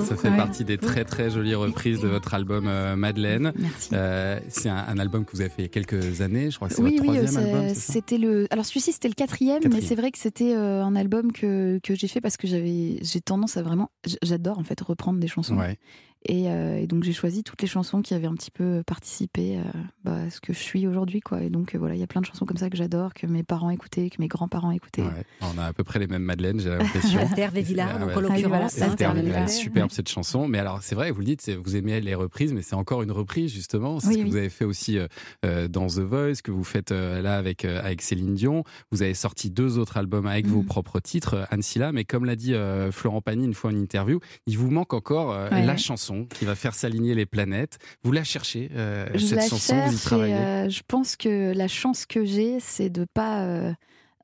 Ça fait Pourquoi partie des très très jolies reprises de votre album euh, Madeleine. Merci. Euh, c'est un, un album que vous avez fait il y a quelques années, je crois que c'est Oui, votre oui, euh, troisième c'est- album. c'est ça? c'était le. Alors celui-ci c'était le quatrième, mais c'est vrai que c'était euh, un album que, que j'ai fait parce que j'avais j'ai tendance à vraiment j'adore en fait reprendre des chansons. Ouais. Et, euh, et donc j'ai choisi toutes les chansons qui avaient un petit peu participé euh, bah, à ce que je suis aujourd'hui quoi. Et donc euh, voilà, il y a plein de chansons comme ça que j'adore, que mes parents écoutaient, que mes grands-parents écoutaient. Ouais. On a à peu près les mêmes Madeleines, j'ai l'impression. C'était Hervé Villard, Ah donc ouais. en l'occurrence. Ah oui, voilà, C'était Hervé elle est Villard. superbe cette chanson. Mais alors, c'est vrai, vous le dites, vous aimez les reprises, mais c'est encore une reprise justement. C'est Oui, ce que oui. vous avez fait aussi euh, euh, dans The Voice, que vous faites euh, là avec euh, avec Céline Dion. Vous avez sorti deux autres albums avec vos Mhm. propres titres, euh, Anne Silla. Mais comme l'a dit euh, Florent Pagny une fois en interview, il vous manque encore euh, Ouais. la chanson qui va faire s'aligner les planètes. Vous la cherchez euh, je cette la chanson, vous y cherche travaillez? euh, je pense que la chance que j'ai, c'est de pas euh,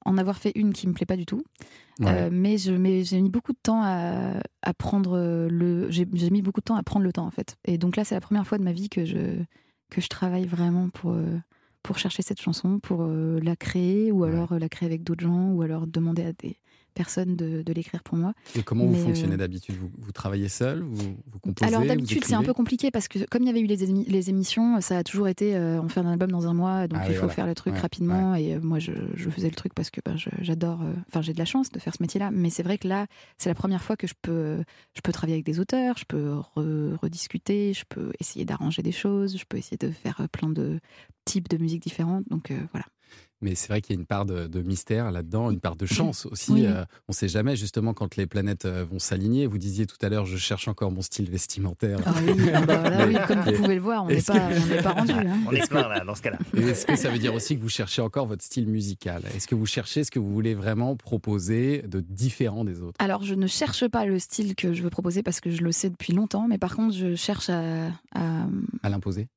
en avoir fait une qui me plaît pas du tout. Ouais. Mais j'ai mis beaucoup de temps à, à prendre le j'ai mis beaucoup de temps à prendre le temps en fait. Et donc là c'est la première fois de ma vie que je que je travaille vraiment pour pour chercher cette chanson, pour la créer ou alors la créer avec d'autres gens ou alors demander à des personne de, de l'écrire pour moi. Et comment vous euh, fonctionnez d'habitude? Vous, vous travaillez seul? Vous, vous composez? Alors d'habitude c'est un peu compliqué parce que comme il y avait eu les, émi- les émissions, ça a toujours été euh, on fait un album dans un mois, donc Ah il oui, faut voilà. faire le truc Ouais, rapidement. Et euh, moi je, je faisais le truc parce que ben, j'adore, enfin j'ai de la chance de faire ce métier-là. Mais c'est vrai que là c'est la première fois que je peux, je peux travailler avec des auteurs, je peux re- rediscuter, je peux essayer d'arranger des choses, je peux essayer de faire plein de types de musique différentes. Donc euh, voilà. Mais c'est vrai qu'il y a une part de, de mystère là-dedans, une part de chance aussi. Oui. Euh, on ne sait jamais justement quand les planètes euh, vont s'aligner. Vous disiez tout à l'heure, je cherche encore mon style vestimentaire. Ah oui, ah bah là, oui, comme vous pouvez le voir, on n'est pas, que- on n'est pas rendu. hein. On est plein là, dans ce cas-là. Est-ce que ça veut dire aussi que vous cherchez encore votre style musical? Est-ce que vous cherchez ce que vous voulez vraiment proposer de différent des autres? Alors, je ne cherche pas le style que je veux proposer parce que je le sais depuis longtemps, mais par contre, je cherche à, à- À l'imposer?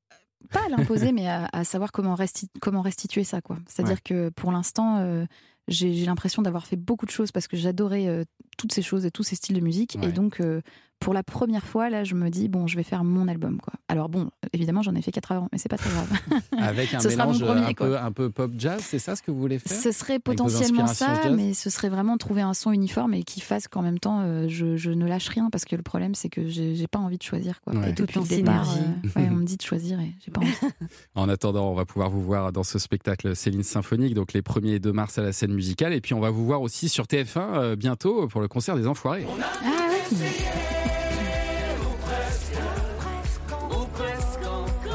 Pas à l'imposer, mais à, à savoir comment, resti- comment restituer ça, quoi. C'est-à-dire Ouais. que pour l'instant, euh, j'ai l'impression d'avoir fait beaucoup de choses parce que j'adorais euh, toutes ces choses et tous ces styles de musique, Ouais. et donc. euh, pour la première fois, là, je me dis, bon, je vais faire mon album, quoi. Alors bon, évidemment, j'en ai fait quatre avant, mais c'est pas très grave. Avec un Ce sera mon mélange premier, un, peu, un peu pop jazz, c'est ça ce que vous voulez faire? Ce serait potentiellement ça, mais ce serait vraiment trouver un son uniforme et qui fasse qu'en même temps, euh, je, je ne lâche rien parce que le problème, c'est que j'ai pas envie de choisir. Quoi. Ouais. Et Tout en départ, euh, ouais, on me dit de choisir et j'ai pas envie. En attendant, on va pouvoir vous voir dans ce spectacle Céline Symphonique, donc les 1er et 2 mars à la scène musicale. Et puis on va vous voir aussi sur TF1 euh, bientôt pour le concert des Enfoirés.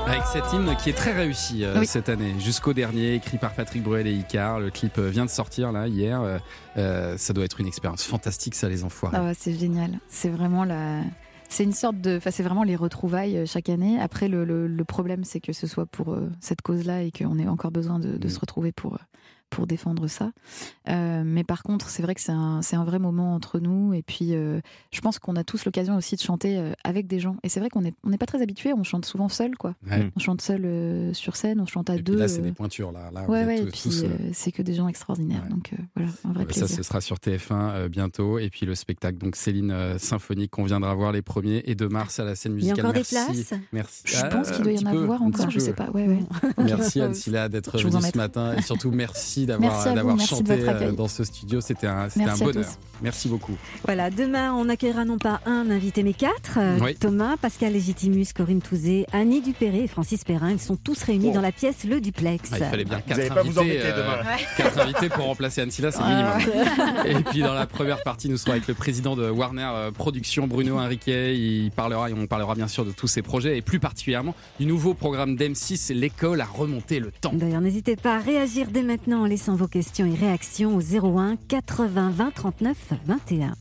Ah Avec cet hymne qui est très réussi euh, Oui. cette année, jusqu'au dernier, écrit par Patrick Bruel et Icar. Le clip euh, vient de sortir là hier. Euh, ça doit être une expérience fantastique, ça, les Enfoirés. Ah ouais, c'est génial. C'est vraiment la. C'est une sorte de. Enfin, c'est vraiment les retrouvailles chaque année. Après, le, le- le problème, c'est que ce soit pour euh, cette cause-là et qu'on ait encore besoin de, de Mm. se retrouver pour, pour défendre ça. Euh, mais par contre, c'est vrai que c'est un, c'est un vrai moment entre nous. Et puis, euh, je pense qu'on a tous l'occasion aussi de chanter euh, avec des gens. Et c'est vrai qu'on n'est on n'est pas très habitué. On chante souvent seul, quoi. Ouais. On chante seul euh, sur scène, on chante à Et deux. puis là, c'est euh, des pointures. Là, là Ouais, ouais, tous- et puis tous, c'est que des gens extraordinaires. Donc euh, voilà, un vrai Ouais, ça, plaisir. ce sera sur TF1 euh, bientôt. Et puis le spectacle, donc Céline euh, Symphonique, qu'on viendra voir les 1er et 2 mars à la scène Il y a musicale. encore des Merci. places? Merci. Je Ah, pense qu'il doit y en peu, avoir encore, je sais pas. Ouais, ouais. Merci Anne-Silla d'être venue ce matin et surtout merci Merci vous, d'avoir chanté euh, dans ce studio. C'était un, c'était un bonheur. Merci beaucoup. Voilà, demain, on accueillera non pas un invité, mais quatre. Euh, Oui. Thomas, Pascal Légitimus, Corinne Touzé, Annie Dupéré et Francis Perrin. Ils sont tous réunis Oh. dans la pièce Le Duplex. Ah, il fallait bien Vous quatre vous invités, demain. euh, quatre invités pour remplacer Anne-Silla, c'est minimum. Et puis dans la première partie, nous serons avec le président de Warner Productions, Bruno Henriquet. Il parlera, et on parlera bien sûr de tous ses projets et plus particulièrement du nouveau programme d'M6, l'école à remonter le temps. D'ailleurs, n'hésitez pas à réagir dès maintenant en laissant vos questions et réactions au 01 80 20 39 21.